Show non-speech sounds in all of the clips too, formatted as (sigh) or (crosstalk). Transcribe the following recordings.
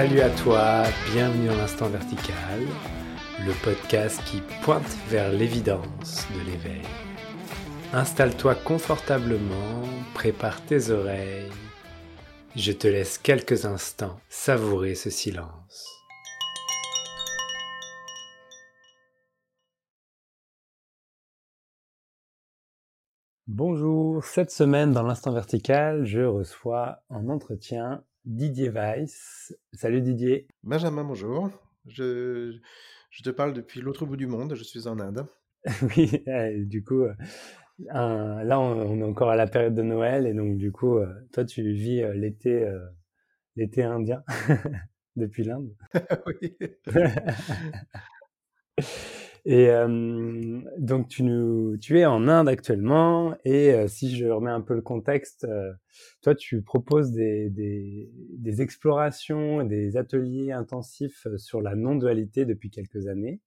Salut à toi, bienvenue dans l'instant vertical, le podcast qui pointe vers l'évidence de l'éveil. Installe-toi confortablement, prépare tes oreilles. Je te laisse quelques instants savourer ce silence. Bonjour, cette semaine dans l'instant vertical, je reçois en entretien Didier Weiss. Salut Didier. Benjamin, bonjour. Je, je te parle depuis l'autre bout du monde, je suis en Inde. (laughs) oui, du coup, euh, là on, est encore à la période de Noël et donc du coup, euh, toi tu vis euh, l'été, l'été indien (laughs) depuis l'Inde. (laughs) oui. Et donc tu, nous, tu es en Inde actuellement et si je remets un peu le contexte, toi tu proposes des, des, des explorations, des ateliers intensifs sur la non-dualité depuis quelques années.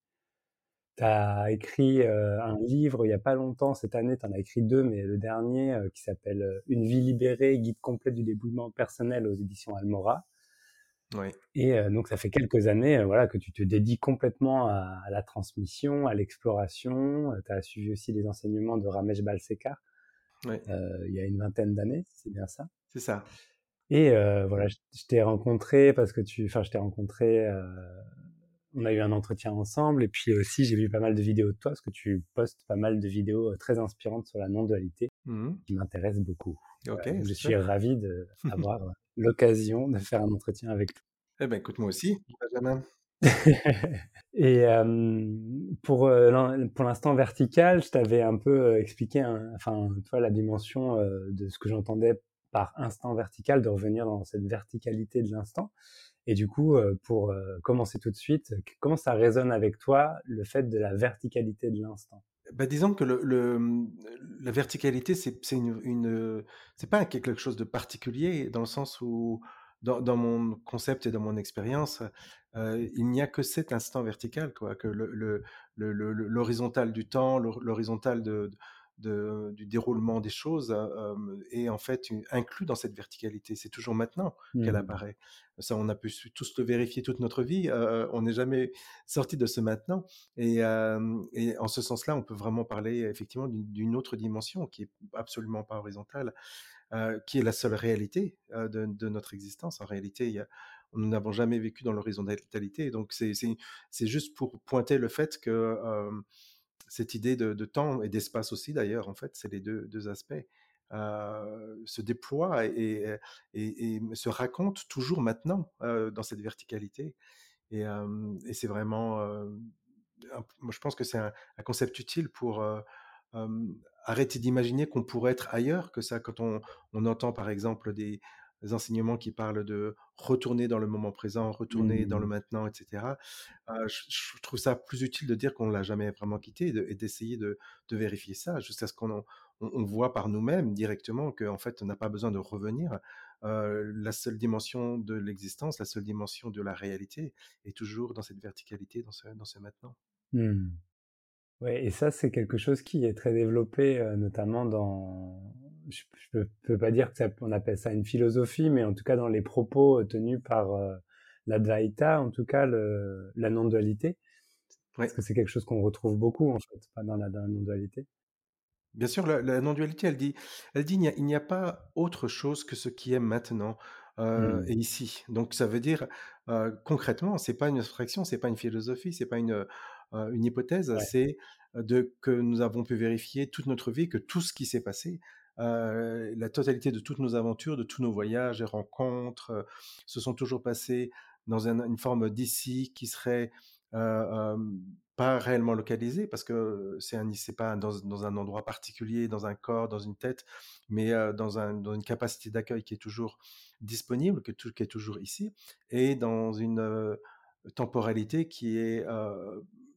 Tu as écrit un livre il n'y a pas longtemps, cette année tu en as écrit deux, mais le dernier qui s'appelle Une vie libérée, guide complet du déboulement personnel aux éditions Almora. Et donc, ça fait quelques années voilà, que tu te dédies complètement à, la transmission, à l'exploration. tu as suivi aussi les enseignements de Ramesh Balsekar il y a une vingtaine d'années, c'est bien ça C'est ça. Et voilà, je, t'ai rencontré parce que tu. Enfin, je t'ai rencontré. on a eu un entretien ensemble. Et puis aussi, j'ai vu pas mal de vidéos de toi parce que tu postes pas mal de vidéos très inspirantes sur la non-dualité mmh qui m'intéressent beaucoup. Je suis ravi d'avoir (laughs) l'occasion de faire un entretien avec toi. Eh ben, écoute, moi aussi, Benjamin. (laughs) Et pour, pour l'instant vertical, je t'avais un peu expliqué, enfin, toi, la dimension de ce que j'entendais par instant vertical, de revenir dans cette verticalité de l'instant. Et du coup, pour commencer tout de suite, comment ça résonne avec toi le fait de la verticalité de l'instant? Bah, disons que le, mmh, la verticalité, c'est une, une c'est pas quelque chose de particulier dans le sens où, dans, mon concept et dans mon expérience, il n'y a que cet instant vertical, quoi, que l'horizontal du temps, l'horizontal de, du déroulement des choses euh, est en fait inclus dans cette verticalité. C'est toujours maintenant qu'elle mmh. apparaît. Ça, on a pu tous le vérifier toute notre vie. Euh, on n'est jamais sorti de ce maintenant. Et, en ce sens-là, on peut vraiment parler effectivement d'une autre dimension qui est absolument pas horizontale, qui est la seule réalité de, notre existence. En réalité, nous n'avons jamais vécu dans l'horizontalité. Donc, c'est juste pour pointer le fait que cette idée de, temps et d'espace aussi, d'ailleurs, en fait, c'est les deux, aspects, euh, se déploie et, se raconte toujours maintenant euh, dans cette verticalité. Et, c'est vraiment, moi, je pense que c'est un, concept utile pour arrêter d'imaginer qu'on pourrait être ailleurs que ça. Quand on entend, par exemple, des, enseignements qui parlent de retourner dans le moment présent, retourner dans le mmh. maintenant, etc. je, trouve ça plus utile de dire qu'on ne l'a jamais vraiment quitté et d'essayer de, vérifier ça jusqu'à ce qu'on on, voit par nous-mêmes directement qu'en fait, on n'a pas besoin de revenir. la seule dimension de l'existence, la seule dimension de la réalité est toujours dans cette verticalité, dans ce, dans ce maintenant. Mmh. Ouais, et ça, c'est quelque chose qui est très développé, notamment dans, je, ne peux, pas dire qu'on appelle ça une philosophie, mais en tout cas dans les propos euh, tenus par euh, l'Advaita, en tout cas le, la non-dualité. Parce que c'est quelque chose qu'on retrouve beaucoup en fait, pas dans la, non-dualité. Bien sûr, la, non-dualité, elle dit, elle dit, il n'y a, pas autre chose que ce qui est maintenant euh, mmh. et ici. Donc ça veut dire euh, concrètement, c'est pas une abstraction, c'est pas une philosophie, c'est pas une une hypothèse, c'est de que nous avons pu vérifier toute notre vie que tout ce qui s'est passé la totalité de toutes nos aventures, de tous nos voyages et rencontres se sont toujours passés dans une forme d'ici qui serait pas réellement localisée parce que c'est un c'est pas dans, un endroit particulier, dans un corps, dans une tête, mais dans, une capacité d'accueil qui est toujours disponible, qui est toujours ici, et dans une temporalité qui est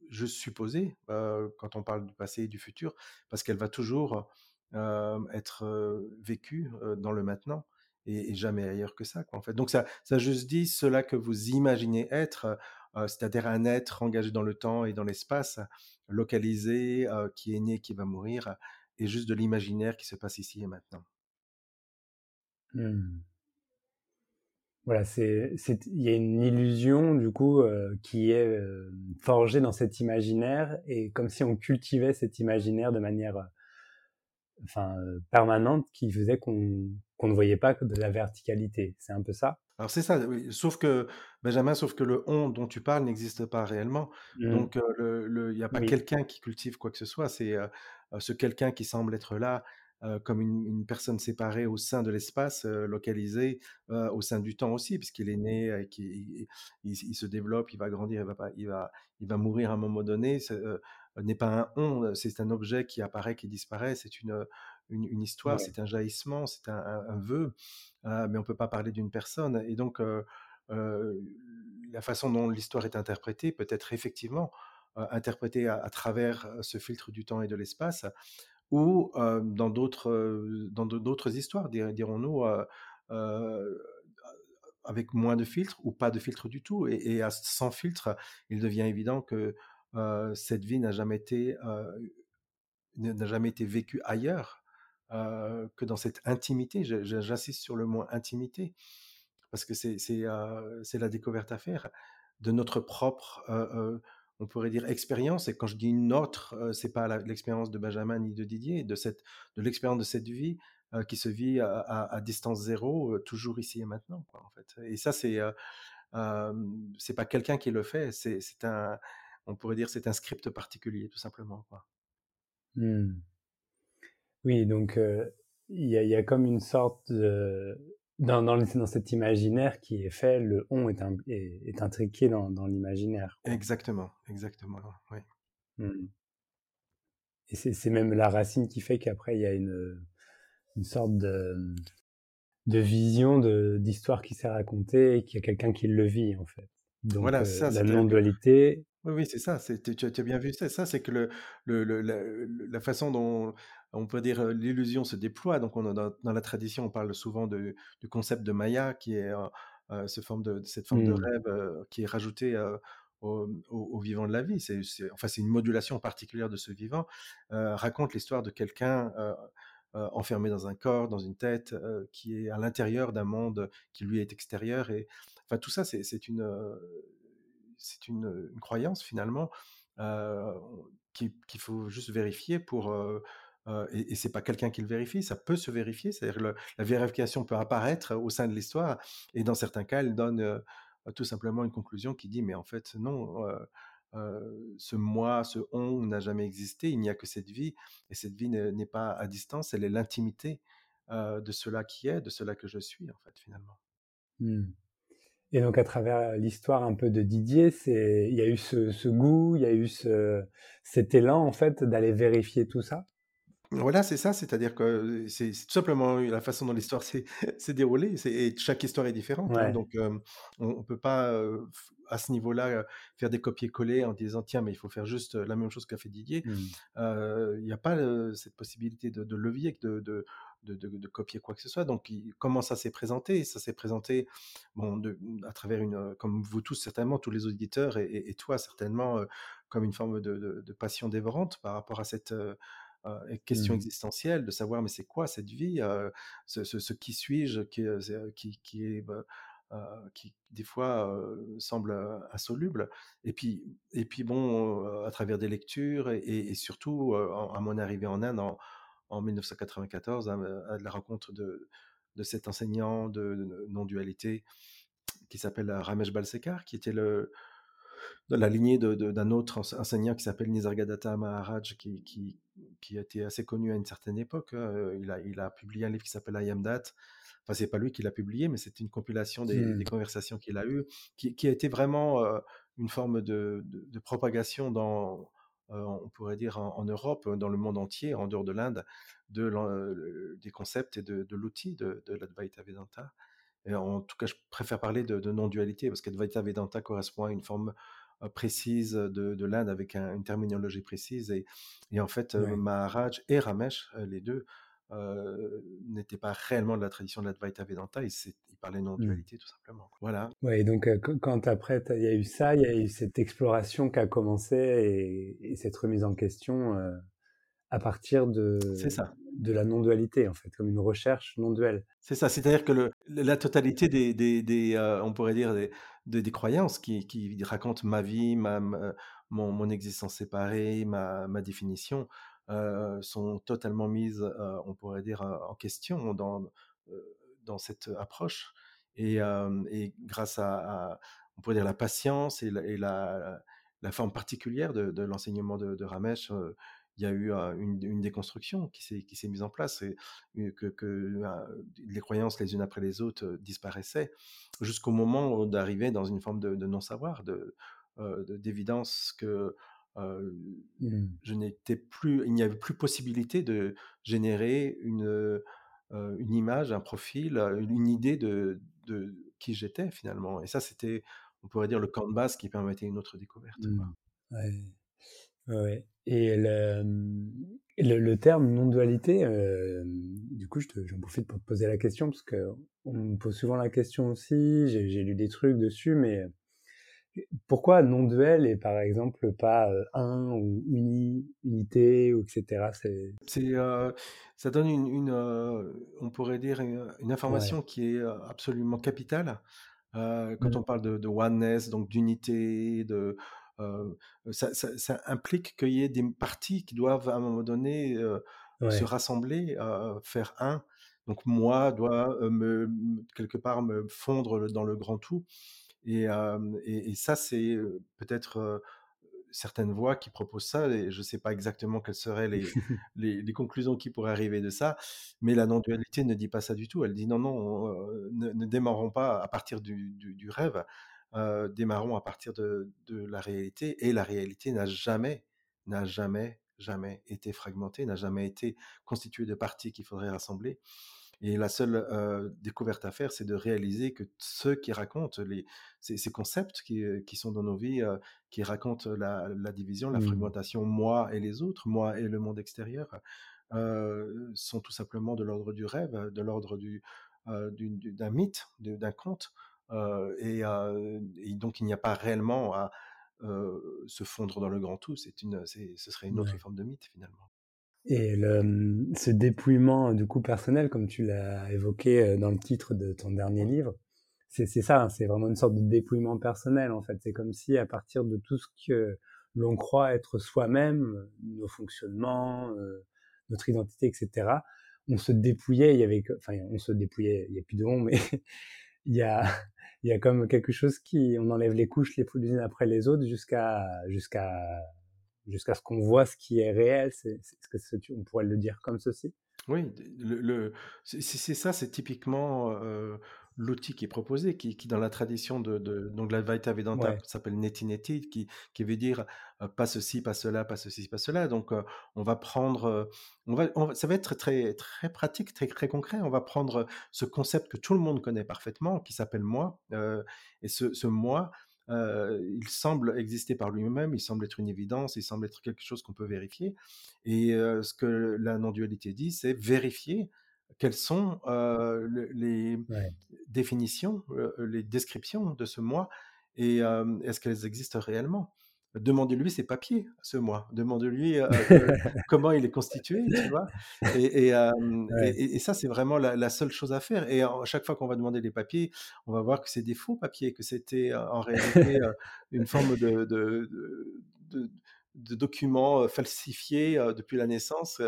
je supposais, quand on parle du passé et du futur, parce qu'elle va toujours être vécu dans le maintenant et, jamais ailleurs que ça. Quoi, en fait. Donc ça, ça juste dit cela que vous imaginez être, c'est-à-dire un être engagé dans le temps et dans l'espace, localisé, qui est né, qui va mourir, et juste de l'imaginaire qui se passe ici et maintenant. Mmh. voilà, c'est, il y a une illusion du coup qui est forgée dans cet imaginaire et comme si on cultivait cet imaginaire de manière enfin, permanente qui faisait qu'on ne voyait pas de la verticalité. C'est un peu ça Alors c'est ça, oui. Sauf que, Benjamin, sauf que le on dont tu parles n'existe pas réellement. Mmh. Donc, il n'y a pas quelqu'un qui cultive quoi que ce soit. C'est ce quelqu'un qui semble être là comme une, personne séparée au sein de l'espace, localisé au sein du temps aussi, puisqu'il est né, il, il, se développe, il va grandir, il va, il va, il va mourir à un moment donné. N'est pas un on, c'est un objet qui apparaît, qui disparaît, c'est une, une, histoire, c'est un jaillissement, c'est un, vœu, mais on ne peut pas parler d'une personne. Et donc, la façon dont l'histoire est interprétée peut être effectivement interprétée à, travers ce filtre du temps et de l'espace, ou dans d'autres dans d'autres histoires, dirons-nous, avec moins de filtres ou pas de filtre du tout. Et, sans filtre, il devient évident que cette vie n'a jamais été n'a jamais été vécue ailleurs que dans cette intimité. J'insiste sur le mot intimité parce que c'est la découverte à faire de notre propre on pourrait dire expérience. Et quand je dis notre, c'est pas l'expérience de Benjamin ni de Didier, de cette de l'expérience de cette vie qui se vit à, distance zéro, toujours ici et maintenant. Quoi, en fait. Et ça, c'est c'est pas quelqu'un qui le fait, c'est un on pourrait dire c'est un script particulier, tout simplement. Quoi. Mmh. Oui, donc il y, a comme une sorte de... Dans, dans, dans, cet imaginaire qui est fait, le on est, est, intriqué dans, dans l'imaginaire. Exactement, exactement, oui. Mmh. Et c'est même la racine qui fait qu'après, il y a une, une sorte de, de vision d'histoire qui s'est racontée et qu'il y a quelqu'un qui le vit, en fait. Donc, voilà, ça, la non-dualité oui, oui, c'est ça. C'est, tu, as bien vu ça. Ça, c'est que le, le, la, façon dont on peut dire l'illusion se déploie. Donc, on dans, la tradition, on parle souvent de, du concept de Maya, qui est ce forme de, cette forme de mmh. rêve qui est rajoutée au, au, vivant de la vie. C'est, enfin, c'est une modulation particulière de ce vivant. raconte l'histoire de quelqu'un enfermé dans un corps, dans une tête, qui est à l'intérieur d'un monde qui lui est extérieur. Et enfin, tout ça, c'est, c'est une c'est une, croyance finalement qu'il faut juste vérifier pour. et, et c'est pas quelqu'un qui le vérifie, ça peut se vérifier, c'est-à-dire la vérification peut apparaître au sein de l'histoire, et dans certains cas, elle donne tout simplement une conclusion qui dit mais en fait non, ce moi, ce on n'a jamais existé, il n'y a que cette vie, et cette vie n'est pas à distance, elle est l'intimité de cela qui est, de cela que je suis en fait finalement. Mmh. Et donc à travers l'histoire un peu de Didier, c'est il y a eu ce, goût, il y a eu ce, cet élan en fait d'aller vérifier tout ça? Voilà, c'est ça, c'est-à-dire que c'est tout simplement la façon dont l'histoire s'est (laughs) déroulée, et chaque histoire est différente, hein. donc on ne peut pas à ce niveau-là faire des copier-coller en disant tiens mais il faut faire juste la même chose qu'a fait Didier. Mmh. Il n'y a pas cette possibilité de, levier, de, de, de, copier quoi que ce soit. Donc, comment ça s'est présenté? Ça s'est présenté bon, à travers une, comme vous tous certainement, tous les auditeurs et, toi certainement, comme une forme de, passion dévorante par rapport à cette question mmh. existentielle, de savoir mais c'est quoi cette vie, ce, qui suis-je, qui, qui, qui, est bah, qui des fois semble insoluble. Et puis, et puis bon, à travers des lectures et, surtout à mon arrivée en Inde en, en 1994 hein, à, la rencontre de, de cet enseignant de, non-dualité qui s'appelle Ramesh Balsekar, qui était le, de la lignée d'un autre enseignant qui s'appelle Nisargadatta Maharaj, qui, qui, qui, a été assez connu à une certaine époque. Hein. Il, a, il a publié un livre qui s'appelle I Am That. Enfin, c'est pas lui qui l'a publié, mais c'est une compilation des, mmh. conversations qu'il a eues, qui, qui, a été vraiment une forme de, de propagation dans, euh, on pourrait dire en, Europe, dans le monde entier, en dehors de l'Inde, de, euh, des concepts et de, l'outil de, de l'Advaita Vedanta. Et en tout cas, je préfère parler de, non-dualité parce qu'Advaita Vedanta correspond à une forme euh, précise de, l'Inde avec une terminologie précise. Et, et en fait, Maharaj et Ramesh, les deux, n'étaient pas réellement de la tradition de l'Advaita Vedanta, ils parlaient non-dualité mmh. tout simplement. Voilà. Ouais, donc quand après il y a eu ça, il y a eu cette exploration qui a commencé et, cette remise en question à partir de ça. de la non-dualité, en fait, comme une recherche non-duelle. C'est ça, c'est-à-dire que le la totalité des des des, heu, on pourrait dire des des des croyances qui qui racontent ma vie, ma mon mon existence séparée, ma ma définition, sont totalement mises, heu, on pourrait dire, heu, en question dans, dans cette approche. Et et grâce à on pourrait dire la patience et la la forme particulière de l'enseignement de de Ramesh, il y a eu, une déconstruction qui s'est mise en place et que les croyances les unes après les autres, disparaissaient jusqu'au moment d'arriver dans une forme de de non-savoir, de, heu, de d'évidence que, Mmh. je n'étais plus il n'y avait plus possibilité de générer une, image, un profil, une idée de de qui j'étais finalement et ça c'était, on pourrait dire le camp de base qui permettait une autre découverte. Mmh. Ouais. Et le, mmh, le le terme non-dualité, du coup, je j'en profite pour te poser la question parce qu'on me pose souvent la question aussi, j'ai lu des trucs dessus, mais pourquoi non-duel et par exemple pas, heu, un ou uni unité ou et cetera? C'est C'est, heu, ça donne une une, heu, on pourrait dire une une ouais. information qui est, absolument capitale, quand Mmh. on parle de de oneness, donc d'unité, de, ça ça ça implique qu'il y ait des parties qui doivent à un moment donné, se rassembler, faire un. Donc moi heu, me quelque part me fondre dans le grand tout et hem et et ça c'est, peut-être, certaines voix qui proposent ça et je sais pas exactement quelles seraient (laughs) les les les conclusions qui pourraient arriver de ça, mais la non-dualité ne dit pas ça du tout. Elle dit: «Non, non, ne ne démarrons pas à partir du du du rêve, démarrons à partir de de la réalité» et la réalité n'a jamais, n'a jamais, jamais été fragmentée, n'a jamais été constituée de parties qu'il faudrait rassembler et la seule, découverte à faire, c'est de réaliser que ceux qui racontent les ces ces concepts qui, sont dans nos vies, qui racontent la la division, la Mmh. fragmentation, moi et les autres, moi et le monde extérieur, sont tout simplement de l'ordre du rêve, de l'ordre du, d'un mythe, d'un conte, et donc il n'y a pas réellement à, se fondre dans le grand tout. C'est une c'est ce serait une autre Ouais. forme de mythe finalement. Et le, ce dépouillement, du coup, personnel, comme tu l'as évoqué, heu, dans le titre de ton dernier livre, c'est ça, hein, c'est vraiment une sorte de dépouillement personnel, en fait. C'est comme si à partir de tout ce que l'on croit être soi-même, nos fonctionnements, heu, notre identité et cetera, on se dépouillait, il y avait enfin, on se dépouillait, il y a plus de on, mais (laughs) il y a il y a comme quelque chose qui on enlève les couches les les unes après les autres jusqu'à jusqu'à jusqu'à ce qu'on voit ce qui est réel. C'est est-ce que on pourrait le dire comme ceci? Oui, le le c'est ça, c'est typiquement, heu, l'outil qui est proposé, qui qui dans la tradition de de donc l'Advaita Vedanta Ouais. s'appelle Neti Neti, qui qui veut dire, heu, pas ceci, pas cela, pas ceci, pas cela. Donc, heu, on va prendre, on va on ça va être très très pratique, très très concret. On va prendre ce concept que tout le monde connaît parfaitement, qui s'appelle moi, et ce ce moi, il semble exister par lui-même, il semble être une évidence, il semble être quelque chose qu'on peut vérifier et ce que la non-dualité dit, c'est vérifier quelles sont, les Ouais. définitions, les descriptions de ce moi et est-ce qu'elles existent réellement? Demandez-lui ses papiers, ce moi. Demandez-lui, (laughs) que comment il est constitué, tu vois? Et et hem et Ouais. et et ça, c'est vraiment la la seule chose à faire et à chaque fois qu'on va demander les papiers, on va voir que c'est des faux papiers, que c'était, heu, en réalité, heu, une forme de de de documents, falsifiés, depuis la naissance,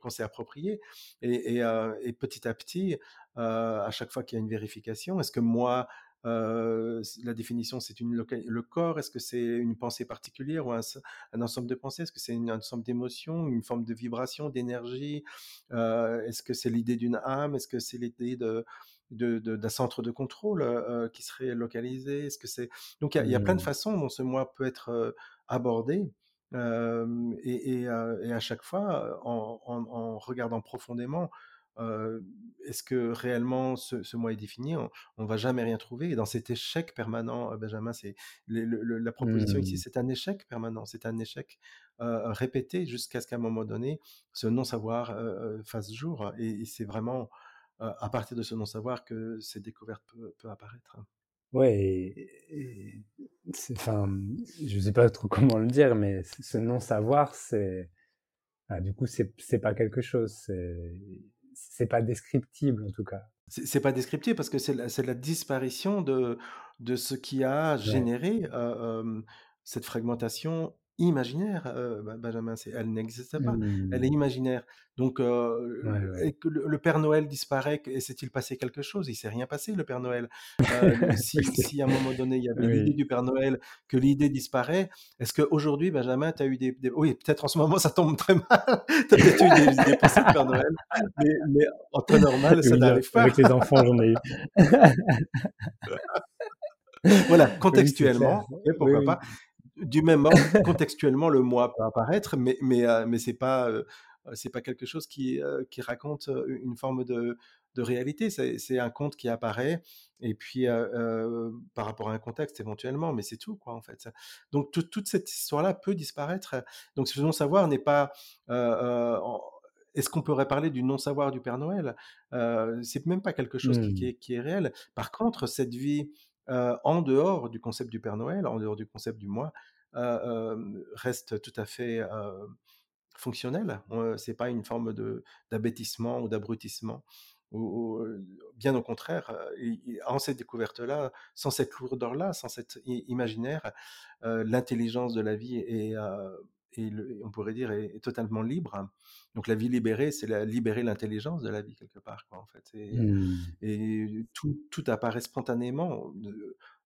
qu'on s'est appropriés et petit à petit, à chaque fois qu'il y a une vérification, est-ce que moi, heu, la définition, c'est une le corps? Est-ce que c'est une pensée particulière ou un un ensemble de pensées? Est-ce que c'est un ensemble d'émotions, une forme de vibration, d'énergie? Heu, est-ce que c'est l'idée d'une âme? Est-ce que c'est l'idée de d'un centre de contrôle, heu qui serait localisé? Est-ce que c'est donc il y a il y a plein de Mmh. façons dont ce moi peut être, abordé, et et heu et à chaque fois, en en en regardant profondément, est-ce que réellement ce ce moi est défini? On on va jamais rien trouver et dans cet échec permanent, Benjamin, c'est le le le la proposition ici, Mmh. c'est un échec permanent, c'est un échec, répété jusqu'à ce qu'à un moment donné, ce non-savoir, fasse jour et et c'est vraiment, à partir de ce non-savoir que cette découverte peut peut apparaître. Ouais enfin, je sais pas trop (laughs) comment le dire, mais ce non-savoir, c'est, Ah, du coup, c'est c'est pas quelque chose, c'est c'est pas descriptible en tout cas. C'est pas descriptible parce que c'est la disparition de de ce qui a généré, heu, hem, cette fragmentation imaginaire, Be Benjamin. C'est elle n'existe pas, elle est Mmh. imaginaire. Donc Ouais, heu, ouais. et que le le Père Noël disparaît, que s'est-il passé quelque chose? Il s'est rien passé le Père Noël. (laughs) Si à un moment donné, il y avait l'idée du Père Noël, que l'idée disparaît, est-ce qu'aujourd'hui, Benjamin, tu as eu des des oui, peut-être en ce moment ça tombe très mal, (laughs) tu as peut-être eu des des pensées de Père Noël, mais mais en temps normal, ça Oui, n'arrive pas. avec les enfants, j'en ai eu. (laughs) Voilà, Oui, contextuellement, Oui, pourquoi oui. pas. Du même ordre, contextuellement, le moi peut apparaître, mais mais heu, mais c'est pas, heu, c'est pas quelque chose qui, heu, qui raconte, une forme de de réalité. C'est c'est un conte qui apparaît et puis, par rapport à un contexte éventuellement, mais c'est tout quoi, en fait. Donc toute toute cette histoire-là peut disparaître. Donc ce non-savoir n'est pas, en est-ce qu'on pourrait parler du non-savoir du Père Noël? C'est même pas quelque chose qui qui est qui est réel. Par contre, cette vie, en dehors du concept du Père Noël, en dehors du concept du moi, reste tout à fait, heu, fonctionnelle. Heu, c'est pas une forme d'abêtissement ou d'abrutissement bien au contraire, en cette découverte-là, sans cette lourdeur-là, sans cet imaginaire, l'intelligence de la vie est, le on pourrait dire est est totalement libre. Donc la vie libérée, c'est la libérer l'intelligence de la vie quelque part quoi, en fait et Mmh. et tout tout apparaît spontanément,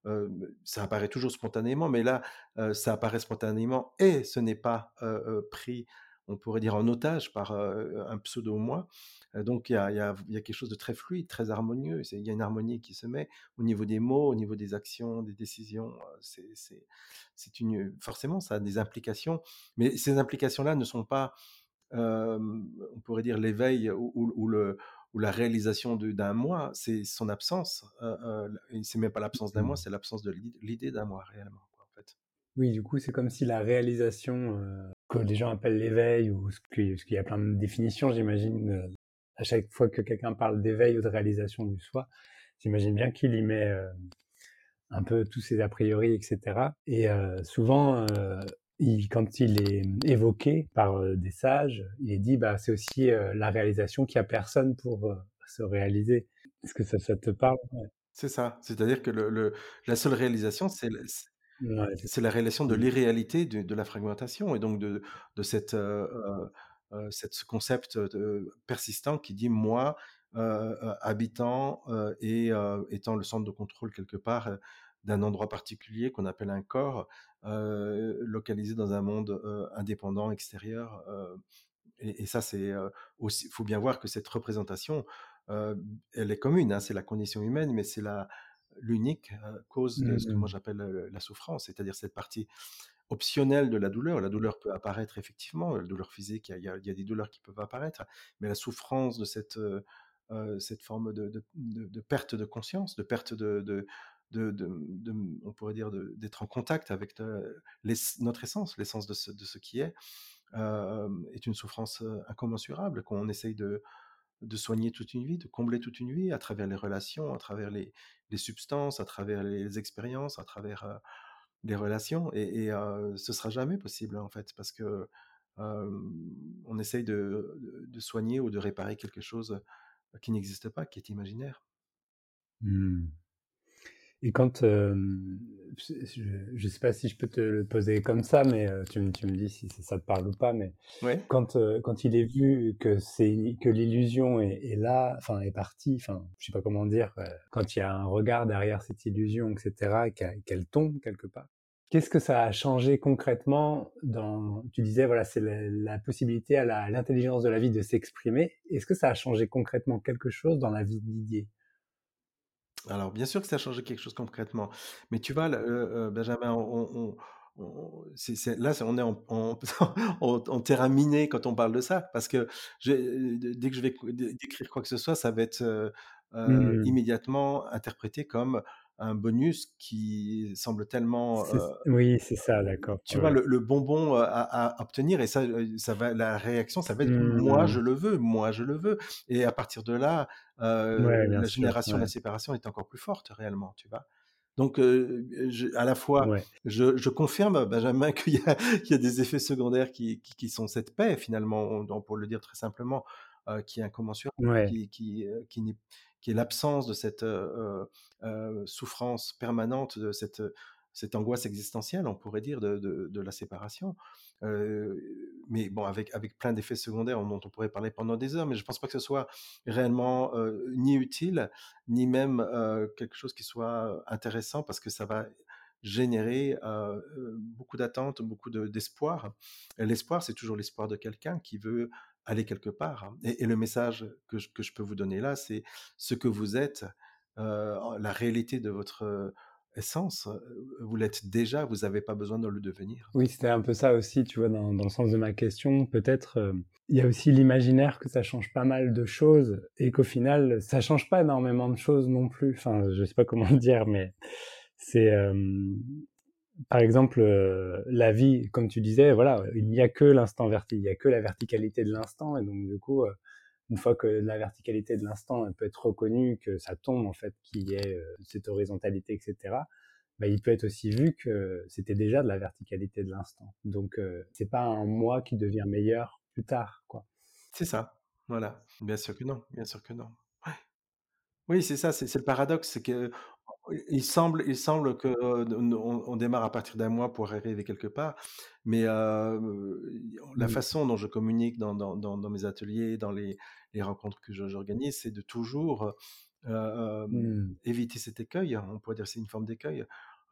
heu, ça apparaît toujours spontanément, mais là, heu, ça apparaît spontanément et ce n'est pas, heu, pris, on pourrait dire en otage par, un pseudo moi. Heu, donc il y a il y a il y a quelque chose de très fluide, très harmonieux. Il y a une harmonie qui se met au niveau des mots, au niveau des actions, des décisions, c'est une forcément ça a des implications, mais ces implications-là ne sont pas, on pourrait dire l'éveil ou ou ou le ou la réalisation d'un moi, c'est son absence, heu, et c'est même pas l'absence d'un moi, c'est l'absence de l'id l'idée d'un moi réellement quoi, en fait. Oui, du coup, c'est comme si la réalisation, que les gens appellent l'éveil ou ce qui qu'il y a plein de définitions, j'imagine, heu, à chaque fois que quelqu'un parle d'éveil ou de réalisation du soi, j'imagine bien qu'il y met, heu, un peu tous ses a priori et cetera et heu, souvent, quand il est évoqué par, des sages, il est dit: «Bah, c'est aussi, la réalisation qu'il y a personne pour, se réaliser». Est-ce que ça te parle? C'est ça, c'est-à-dire que la seule réalisation, c'est Ouais, c'est la réalisation de Mmh. l'irréalité de de la fragmentation et donc de de cette, heu heu, cette ce concept, de persistant qui dit: «Moi, habitant, et étant le centre de contrôle quelque part, d'un endroit particulier qu'on appelle un corps, localisé dans un monde, indépendant, extérieur», et et ça, c'est, aussi il faut bien voir que cette représentation, elle est commune, hein, c'est la condition humaine, mais c'est la l'unique, cause de ce que moi Mmh j'appelle, heu, la souffrance, c'est-à-dire cette partie optionnelle de la douleur. La douleur peut apparaître effectivement, la douleur physique, il y a il y a des douleurs qui peuvent apparaître, mais la souffrance de cette, cette forme de de de de perte de conscience, de perte de on pourrait dire d'être en contact avec, notre essence, l'essence de ce de ce qui est, est une souffrance, incommensurable qu'on essaye de de soigner toute une vie, de combler toute une vie à travers les relations, à travers les substances, à travers les expériences, à travers, heu, les relations et et heu, ce sera jamais possible, en fait, parce que, on essaye de soigner ou de réparer quelque chose, qui n'existe pas, qui est imaginaire. Mmh. Et quand, hem, je ne sais pas si je peux te le poser comme ça, mais heu, tu me tu me dis si ça te parle ou pas, mais Ouais. quand, il est vu que c'est que l'illusion est est là, enfin est partie, enfin, je sais pas comment dire, heu, quand il y a un regard derrière cette illusion et cetera et qu'elle qu'elle tombe quelque part. Qu'est-ce que ça a changé concrètement dans tu disais voilà, c'est la la possibilité à la à l'intelligence de la vie de s'exprimer. Est-ce que ça a changé concrètement quelque chose dans la vie de Didier? Alors bien sûr que ça a changé quelque chose concrètement, mais tu vois, le, Benjamin, on on on c'est c'est là, c'est on est en en (laughs) en en terrain miné quand on parle de ça, parce que je d dès que je vais dé décrire quoi que ce soit, ça va être, heu heu, Mmh. immédiatement interprété comme un bonus qui semble tellement, heu oui, c'est ça, d'accord. tu Ouais, vois, le le bonbon, heu, à à obtenir et ça, heu, ça va la réaction, ça va être: «Moi, je Mmh. le veux, moi, je le veux» et à partir de là, Ouais, la sûr, génération de la séparation est encore plus forte réellement, tu vois? Donc, euh, je, à la fois, Ouais. je, je confirme, Benjamin, (laughs) qu'il y, y, a des effets secondaires qui, qui, qui, sont cette paix, finalement, on, pour le dire très simplement, euh, qui est incommensurable, Ouais. qui, qui, qui, qui est l'absence de cette souffrance permanente, de cette, cette angoisse existentielle, on pourrait dire, de, de, la séparation. Mais bon, avec, avec plein d'effets secondaires dont on pourrait parler pendant des heures, mais je ne pense pas que ce soit réellement ni utile, ni même quelque chose qui soit intéressant, parce que ça va générer beaucoup d'attentes, beaucoup d'espoir. L'espoir, c'est toujours l'espoir de quelqu'un qui veut aller quelque part. Et, et le message que je, que je, peux vous donner là, c'est ce que vous êtes, la réalité de votre essence, vous l'êtes déjà, vous n'avez pas besoin de le devenir. Oui, c'était un peu ça aussi, tu vois, dans, dans le sens de ma question. Peut-être, euh, il y a aussi l'imaginaire que ça change pas mal de choses et qu'au final, ça change pas énormément de choses non plus. Enfin, je sais pas comment (laughs) dire, mais c'est, euh, par exemple, euh, la vie, comme tu disais, voilà, il n'y a que l'instant vertical, il n'y a que la verticalité de l'instant, et donc du coup, une fois que la verticalité de l'instant peut être reconnue, que ça tombe en fait, qu'il y ait euh, cette horizontalité, etc. Bah, il peut être aussi vu que c'était déjà de la verticalité de l'instant. Donc euh, c'est pas un moi qui devient meilleur plus tard, quoi. C'est ça. Voilà. Bien sûr que non. Bien sûr que non. Oui, c'est ça. C'est le paradoxe, c'est que il semble, il semble que on, on, démarre à partir d'un mois pour arriver quelque part, mais euh, la mmh. façon dont je communique dans, dans, dans, dans mes ateliers, dans les, les rencontres que j'organise, c'est de toujours euh, mmh. éviter cet écueil. On pourrait dire c'est une forme d'écueil.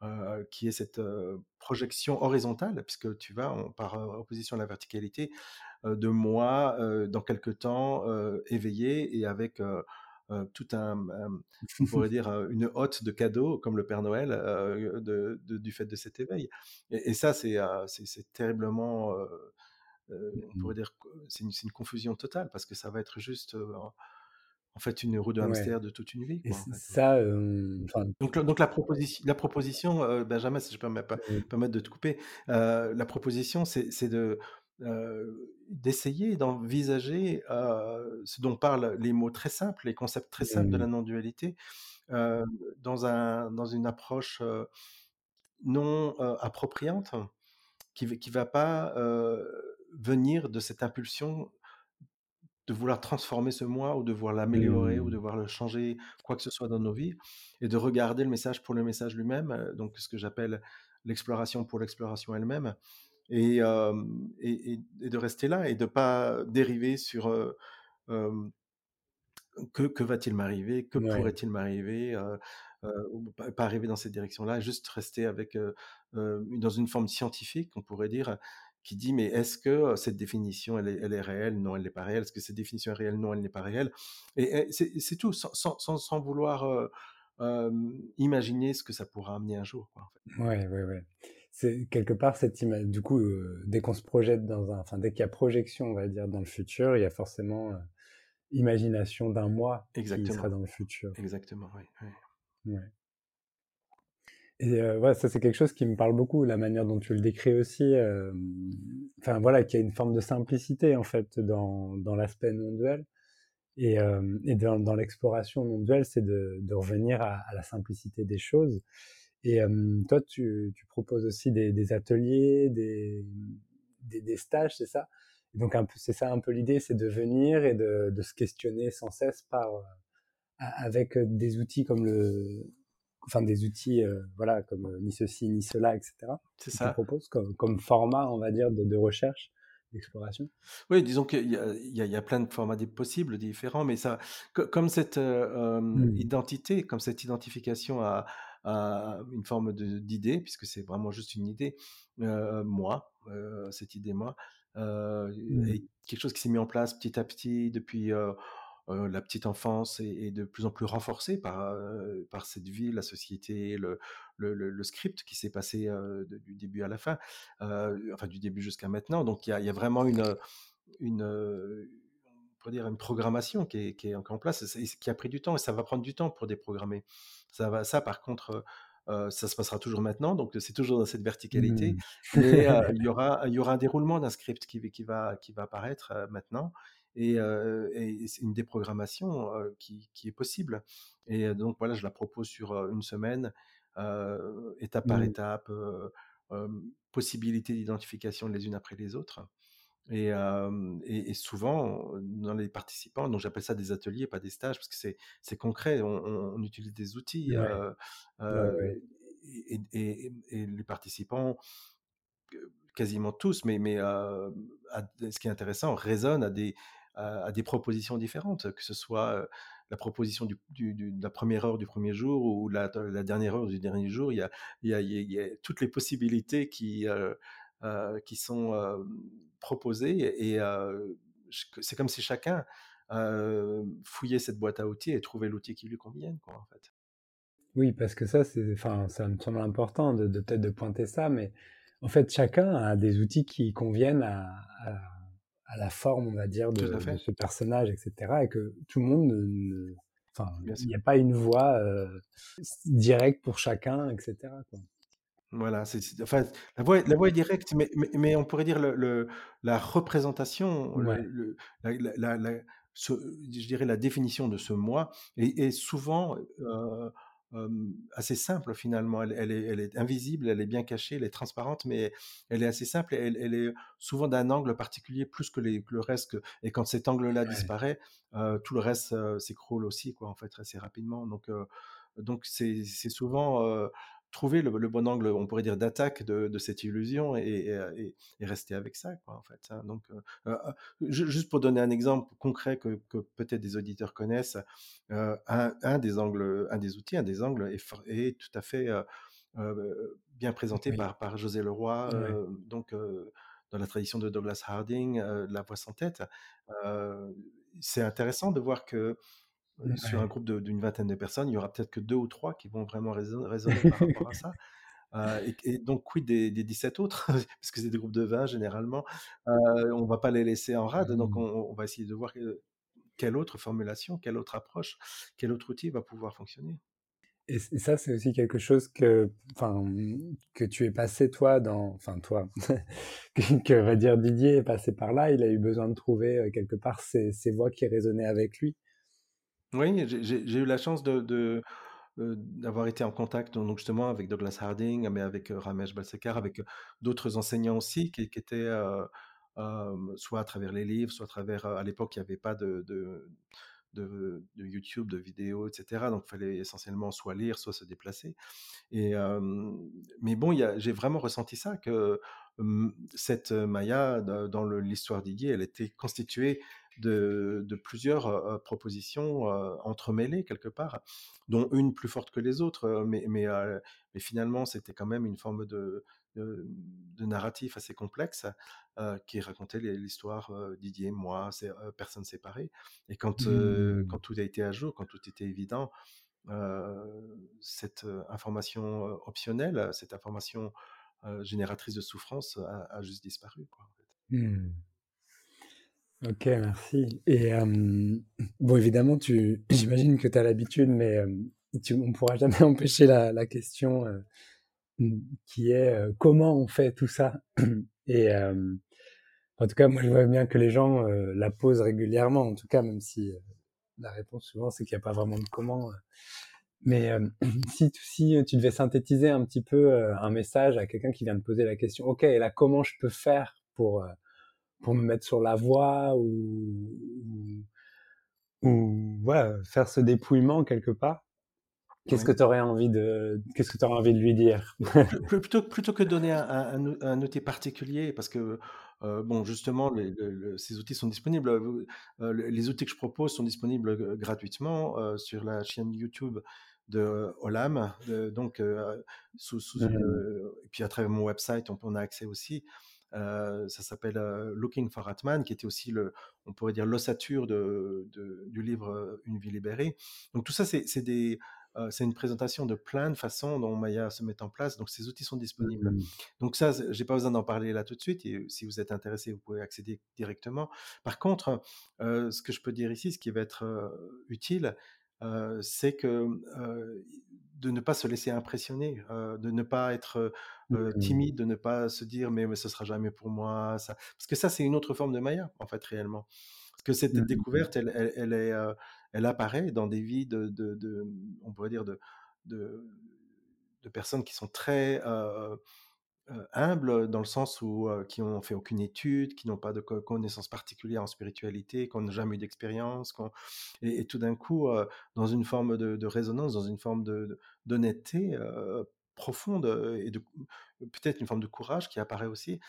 Euh, qui est cette euh, projection horizontale, puisque tu vas, on, par opposition à la verticalité, de moi dans quelque temps éveillé et avec euh, tout un, on (laughs) pourrait dire, une hotte de cadeaux, comme le Père Noël, euh, de, de, du fait de cet éveil. Et, et ça, c'est terriblement, euh, on mmh. pourrait dire, c'est une, une, confusion totale, parce que ça va être juste en fait une roue de hamster ouais. de toute une vie. Quoi, et en fait. ça, euh, donc, donc la proposition, la proposition euh, Benjamin, si je peux me permettre de te couper, euh, la proposition, c'est de d'essayer d'envisager ce dont parlent les mots très simples, les concepts très simples mmh. de la non-dualité, dans, un, dans une approche non appropriante, qui ne va pas venir de cette impulsion de vouloir transformer ce moi ou de vouloir l'améliorer mmh. ou de vouloir le changer, quoi que ce soit dans nos vies, et de regarder le message pour le message lui-même, donc ce que j'appelle l'exploration pour l'exploration elle-même, et, euh, et, et, de rester là et de pas dériver sur euh, euh, que, que va-t-il m'arriver, que ouais. pourrait-il m'arriver, pas, pas, arriver dans cette direction-là, juste rester avec dans une forme scientifique, on pourrait dire, qui dit mais est-ce que cette définition elle est, elle est réelle? Non, elle n'est pas réelle. Est-ce que cette définition est réelle? Non, elle n'est pas réelle. Et, et c'est tout, sans, sans, sans vouloir imaginer ce que ça pourra amener un jour. Quoi, en fait. Ouais, ouais, ouais. C'est quelque part cette image. Du coup, euh, dès qu'on se projette dans un, enfin dès qu'il y a projection, on va dire dans le futur, il y a forcément imagination d'un moi Exactement. qui sera dans le futur. Exactement, oui. oui. Ouais. Et euh, ouais, ça c'est quelque chose qui me parle beaucoup, la manière dont tu le décris aussi. Euh, enfin voilà, qu'il y a une forme de simplicité en fait dans, dans l'aspect non duel et, euh, et dans, dans l'exploration non duel, c'est de, de revenir à, à, la simplicité des choses. Et toi, tu, tu proposes aussi des, des ateliers, des, des, des stages, c'est ça? Et Donc c'est ça un peu l'idée, c'est de venir et de, de se questionner sans cesse par avec des outils comme le enfin des outils euh, voilà comme ni ceci ni cela etc c'est ça. propose comme, comme format on va dire de, de recherche d'exploration? Oui disons qu'il y a, y, y plein de formats possibles différents mais ça comme cette euh, mmh. identité comme cette identification à, à une forme d'idée puisque c'est vraiment juste une idée euh, moi euh, cette idée moi euh, mmh. et quelque chose qui s'est mis en place petit à petit depuis la petite enfance est, de plus en plus renforcée par, par cette vie, la société, le, le, le, le script qui s'est passé de, du début à la fin, enfin du début jusqu'à maintenant. Donc il y a, y a, vraiment une, une, dire une programmation qui est, qui est en place, qui a pris du temps et ça va prendre du temps pour déprogrammer. Ça, va, ça par contre, euh, ça se passera toujours maintenant, donc c'est toujours dans cette verticalité. Mmh. Mais euh, (laughs) il, y aura, il y aura un déroulement d'un script qui, qui, va, qui va apparaître euh, maintenant et, euh, et c'est une déprogrammation euh, qui, qui, est possible. Et donc voilà, je la propose sur une semaine étape par Mmh. étape, possibilités d'identification les unes après les autres. Et, et, et, souvent, dans les participants, donc j'appelle ça des ateliers, pas des stages, parce que c'est concret, on, on, utilise des outils. Ouais. Euh, Ouais, ouais. et, les participants, quasiment tous, mais, mais ce qui est intéressant, résonnent à des, à, des propositions différentes, que ce soit la proposition du, du, de la première heure du premier jour ou la, la, dernière heure du dernier jour. Il y a, il y a, il y a toutes les possibilités qui, qui sont proposées et c'est comme si chacun fouillait cette boîte à outils et trouvait l'outil qui lui convienne, quoi, en fait. Oui, parce que ça, c'est, enfin, ça me semble important de, de peut-être de pointer ça, mais en fait, chacun a des outils qui conviennent à, à, à la forme, on va dire, de, de, ce personnage, etc. Et que tout le monde ne, enfin, il n'y a pas une voix euh, directe pour chacun, etc. Quoi. Voilà, c'est, enfin, la voix, la voix est directe, mais, mais, mais on pourrait dire le, le la représentation, ouais. le, la, la, la, ce, je dirais la définition de ce moi est, est souvent euh, assez simple finalement. Elle, elle, est, elle, est, invisible, elle est bien cachée, elle est transparente, mais elle est assez simple et elle, elle est souvent d'un angle particulier plus que, les, que le reste. Que, et quand cet angle-là ouais. disparaît, tout le reste s'écroule aussi, quoi, en fait, assez rapidement. Donc, donc c'est, c'est souvent trouver le, le, bon angle, on pourrait dire, d'attaque de, de cette illusion et, et, et, rester avec ça, quoi, en fait. Hein. Donc, euh, juste pour donner un exemple concret que, que peut-être des auditeurs connaissent, euh, un, un, des angles, un des outils, un des angles est, est tout à fait euh, bien présenté oui. par, par José Leroy, oui. donc dans la tradition de Douglas Harding, La voix sans tête. c'est intéressant de voir que Ouais. Sur un groupe d'une vingtaine de personnes, il y aura peut-être que deux ou trois qui vont vraiment raisonner, par (laughs) rapport à ça. Euh, et, et, donc, quid des, des 17 autres (laughs) Parce que c'est des groupes de 20 généralement. Euh, on ne va pas les laisser en rade, mmh. donc on, on, va essayer de voir quelle autre formulation, quelle autre approche, quel autre outil va pouvoir fonctionner. Et, et ça, c'est aussi quelque chose que, que tu es passé toi dans, enfin toi, (laughs) que, que va dire Didier est passé par là. Il a eu besoin de trouver quelque part ces, ces voix qui résonnaient avec lui. Oui, j'ai eu la chance de d'avoir été en contact donc justement avec Douglas Harding, mais avec Ramesh Balsekar, avec d'autres enseignants aussi qui, étaient euh, euh, soit à travers les livres, soit à travers. À l'époque, il n'y avait pas de, YouTube, de vidéos, etc. Donc, il fallait essentiellement soit lire, soit se déplacer. Euh, mais bon, j'ai vraiment ressenti ça que cette Maya, dans l'histoire Didier, elle était constituée de, de plusieurs euh, propositions euh, entremêlées quelque part, dont une plus forte que les autres, mais, mais, euh, mais finalement c'était quand même une forme de, de, de narratif assez complexe qui racontait l'histoire Didier, moi, personnes séparées. Et quand, mmh. quand tout a été à jour, quand tout était évident, cette information optionnelle, cette information génératrice de souffrance a, a juste disparu. Quoi, en fait. mmh. Ok, merci. Et euh, bon, évidemment, tu, (clears throat) j'imagine que tu as l'habitude, mais euh, tu, on ne pourra jamais (laughs) empêcher la, la question euh, qui est comment on fait tout ça? (clears throat) Et en tout cas, moi, je vois bien que les gens la posent régulièrement, en tout cas, même si la réponse souvent, c'est qu'il n'y a pas vraiment de comment. Mais (clears throat) si, si tu devais synthétiser un petit peu un message à quelqu'un qui vient de poser la question, ok, et là, comment je peux faire pour pour me mettre sur la voie ou, ou, ou voilà, faire ce dépouillement quelque part. Qu'est-ce oui. que tu aurais envie de qu'est-ce que tu envie de lui dire? Plutôt, plutôt que de donner un, un, un outil particulier, parce que euh, bon, justement, les, les, ces outils sont disponibles. Euh, les outils que je propose sont disponibles gratuitement euh, sur la chaîne YouTube de Olam. donc, sous, sous mmh. et puis à travers mon website, on, on a accès aussi. Euh, ça s'appelle euh, Looking for Atman, qui était aussi, le, on pourrait dire, l'ossature de, de, du livre Une vie libérée. Donc tout ça, c'est des, euh, c'est une présentation de plein de façons dont Maya se met en place. Donc ces outils sont disponibles. Mmh. Donc ça, j'ai pas besoin d'en parler là tout de suite. Et si vous êtes intéressé, vous pouvez accéder directement. Par contre, ce que je peux dire ici, ce qui va être utile, c'est que de ne pas se laisser impressionner, euh, de ne pas être euh, timide, de ne pas se dire mais, mais ce sera jamais pour moi. Ça. Parce que ça, c'est une autre forme de Maya, en fait, réellement. Parce que cette mmh. découverte, elle, elle, elle est, euh, elle apparaît dans des vies de, de, de, on pourrait dire, de, de, de personnes qui sont très humbles dans le sens où qui n'ont fait aucune étude, qui n'ont pas de connaissances particulières en spiritualité, qui n'ont jamais eu d'expérience, et, tout d'un coup, dans une forme de, résonance, dans une forme d'honnêteté profonde et peut-être une forme de courage qui apparaît aussi,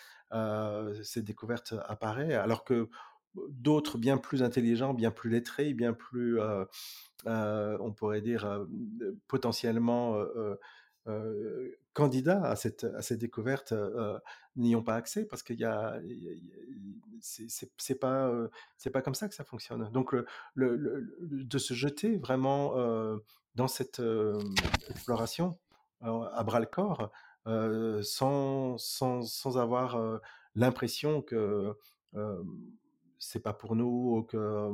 cette découverte apparaît, alors que d'autres bien plus intelligents, bien plus lettrés, bien plus, on pourrait dire, potentiellement candidats à cette, à cette découverte n'y ont pas accès parce qu'il y a, c'est pas, c'est pas comme ça que ça fonctionne. Donc, le, de se jeter vraiment dans cette exploration à bras le corps, sans, sans, sans, avoir l'impression que c'est pas pour nous, que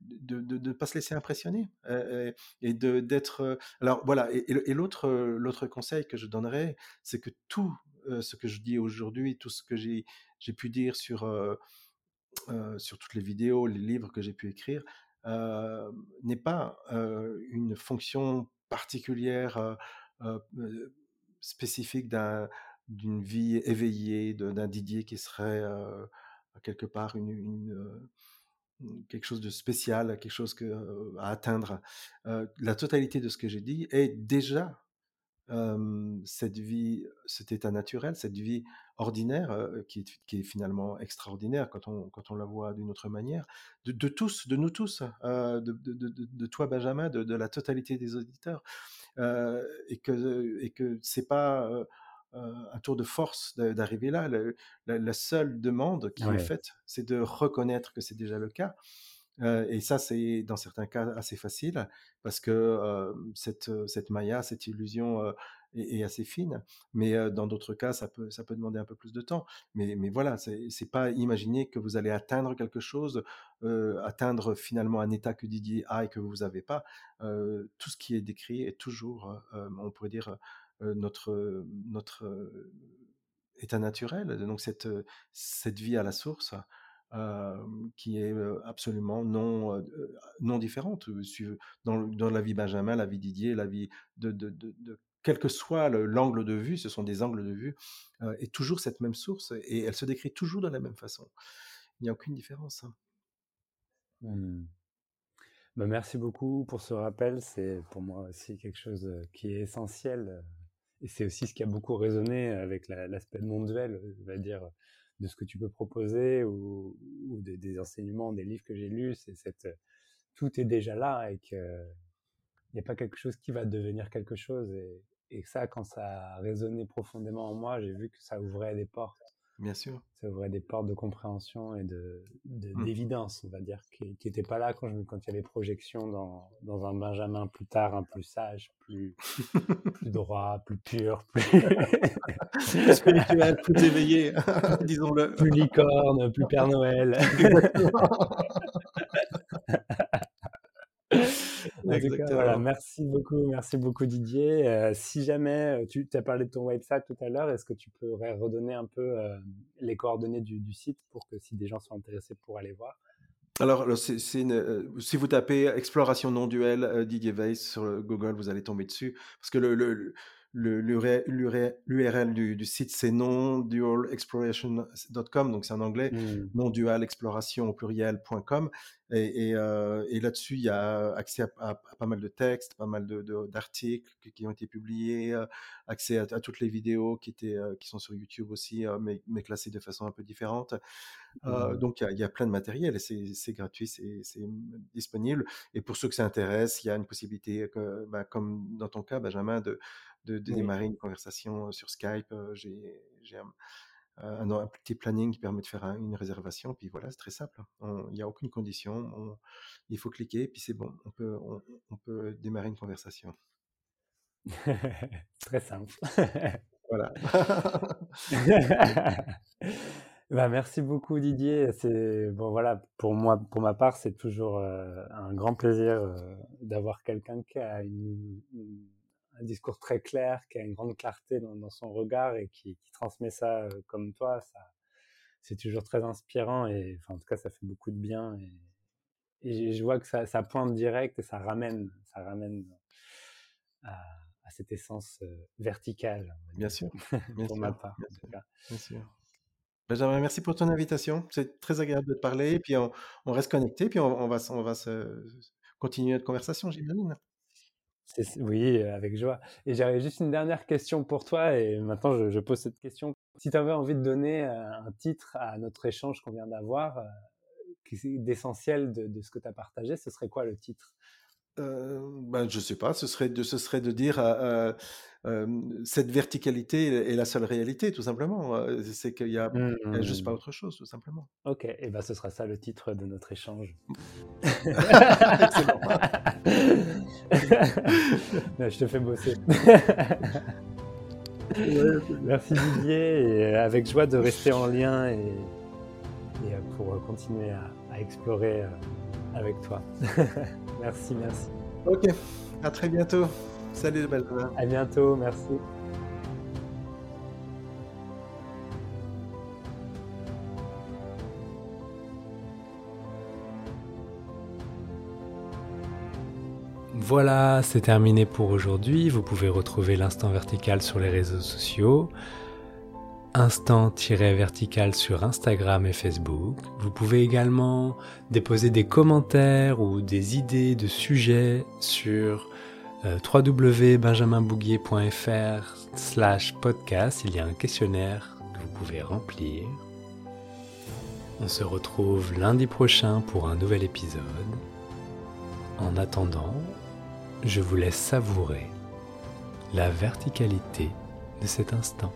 de ne pas se laisser impressionner et, de d'être. Alors voilà. Et, l'autre conseil que je donnerais, c'est que tout ce que je dis aujourd'hui, tout ce que j'ai pu dire sur sur toutes les vidéos, les livres que j'ai pu écrire, n'est pas une fonction particulière spécifique d'un d'une vie éveillée, d'un Didier qui serait quelque part une, quelque chose de spécial, quelque chose que, à atteindre. la totalité de ce que j'ai dit est déjà cette vie, cet état naturel, cette vie ordinaire, qui, est, qui, est, finalement extraordinaire quand on, quand on la voit d'une autre manière, de, tous, de nous tous, de, de, de, toi Benjamin, de, la totalité des auditeurs, et que et que c'est pas un tour de force d'arriver là. la, seule demande qui est faite, c'est de reconnaître que c'est déjà le cas. et ça, c'est dans certains cas assez facile parce que cette, cette maya, cette illusion est, assez fine. Mais dans d'autres cas, ça peut, ça peut demander un peu plus de temps. Mais, mais voilà, c'est pas imaginer que vous allez atteindre quelque chose, atteindre finalement un état que Didier a et que vous n'avez pas. tout ce qui est décrit est toujours, on pourrait dire, notre, notre état naturel, donc cette, cette vie à la source. qui est absolument non, non différente. Dans, la vie Benjamin, la vie Didier, la vie de, de, de, quel que soit l'angle de vue, ce sont des angles de vue, est toujours cette même source et elle se décrit toujours de la même façon. Il n'y a aucune différence. Mmh. Bah, merci beaucoup pour ce rappel. C'est pour moi aussi quelque chose qui est essentiel et c'est aussi ce qui a beaucoup résonné avec l'aspect non duel, on va dire, de ce que tu peux proposer ou, des, enseignements, des livres que j'ai lus. C'est cette, tout est déjà là et qu'il n'y a pas quelque chose qui va devenir quelque chose. Et, et ça, quand ça a résonné profondément en moi, j'ai vu que ça ouvrait des portes Bien sûr. Ça ouvrait des portes de compréhension et de, mmh. d'évidence, on va dire, qui n'étaient pas là quand, je, quand il y avait projection dans, dans un Benjamin plus tard, un plus sage, plus, plus (laughs) droit, plus pur, (laughs) plus, plus spirituel, plus éveillé, (laughs) disons-le. Plus licorne, plus Père Noël. Merci beaucoup, merci beaucoup Didier. Euh, si jamais euh, tu as parlé de ton website tout à l'heure, est-ce que tu pourrais redonner un peu euh, les coordonnées du, site pour que si des gens sont intéressés pour aller voir? Alors, si vous tapez exploration non duel Didier Weiss sur Google, vous allez tomber dessus. Parce que le, l'URL du, du, site, c'est non-dual-exploration.com, donc c'est en anglais, mmh. non-dual exploration au pluriel.com. Et, et, euh, et là-dessus, il y a accès à, pas mal de textes, pas mal d'articles de, qui ont été publiés, euh, accès à, toutes les vidéos qui, étaient, euh, qui sont sur YouTube aussi, mais, mais, classées de façon un peu différente. Mmh. donc, il y, a, plein de matériel et c'est gratuit, c'est disponible. Et pour ceux que ça intéresse, il y a une possibilité, que, bah, comme dans ton cas, Benjamin, de de, démarrer une conversation sur Skype. J'ai un, un, petit planning qui permet de faire une réservation. Puis voilà, c'est très simple. Il n'y a aucune condition. il faut cliquer, puis c'est bon. On peut, on, peut démarrer une conversation. (laughs) très simple. voilà. (laughs) bah, merci beaucoup Didier. C'est bon voilà pour moi, pour ma part, c'est toujours un grand plaisir d'avoir quelqu'un qui a une un discours très clair, qui a une grande clarté dans, son regard et qui, transmet ça euh, comme toi, ça, c'est toujours très inspirant et enfin, en tout cas, ça fait beaucoup de bien. Et, je vois que ça, pointe direct et ça ramène, ça ramène à, à cette essence verticale. Bien sûr, (laughs) bien pour sûr, ma part. bien en tout cas. bien sûr. Benjamin, merci pour ton invitation. C'est très agréable de te parler. Et puis, on, on reste connecté. Puis, on, on va, on va se, continuer notre conversation, j'imagine. Oui, euh, avec joie. Et j'avais juste une dernière question pour toi, et maintenant je, je pose cette question. Si tu avais envie de donner euh, un titre à notre échange qu'on vient d'avoir, euh, d'essentiel de, de ce que tu as partagé, ce serait quoi le titre? Euh, ben, je sais pas, ce serait de, ce serait de dire euh, euh, cette verticalité est la seule réalité, tout simplement. C'est qu'il y a, juste pas Hmm, autre chose, tout simplement. Ok, et ben ce sera ça le titre de notre échange. (laughs) Excellent. (laughs) Non, je te fais bosser. Merci Didier, et euh, avec joie de rester en lien et, et euh, pour euh, continuer à, à explorer avec toi. (laughs) merci, merci. Ok, à très bientôt. Salut Benjamin. À bientôt, merci. Voilà, c'est terminé pour aujourd'hui. Vous pouvez retrouver l'instant vertical sur les réseaux sociaux. Instant-vertical sur Instagram et Facebook. Vous pouvez également déposer des commentaires ou des idées de sujets sur euh, www.benjaminbouguier.fr slash podcast. Il y a un questionnaire que vous pouvez remplir. On se retrouve lundi prochain pour un nouvel épisode. En attendant, je vous laisse savourer la verticalité de cet instant.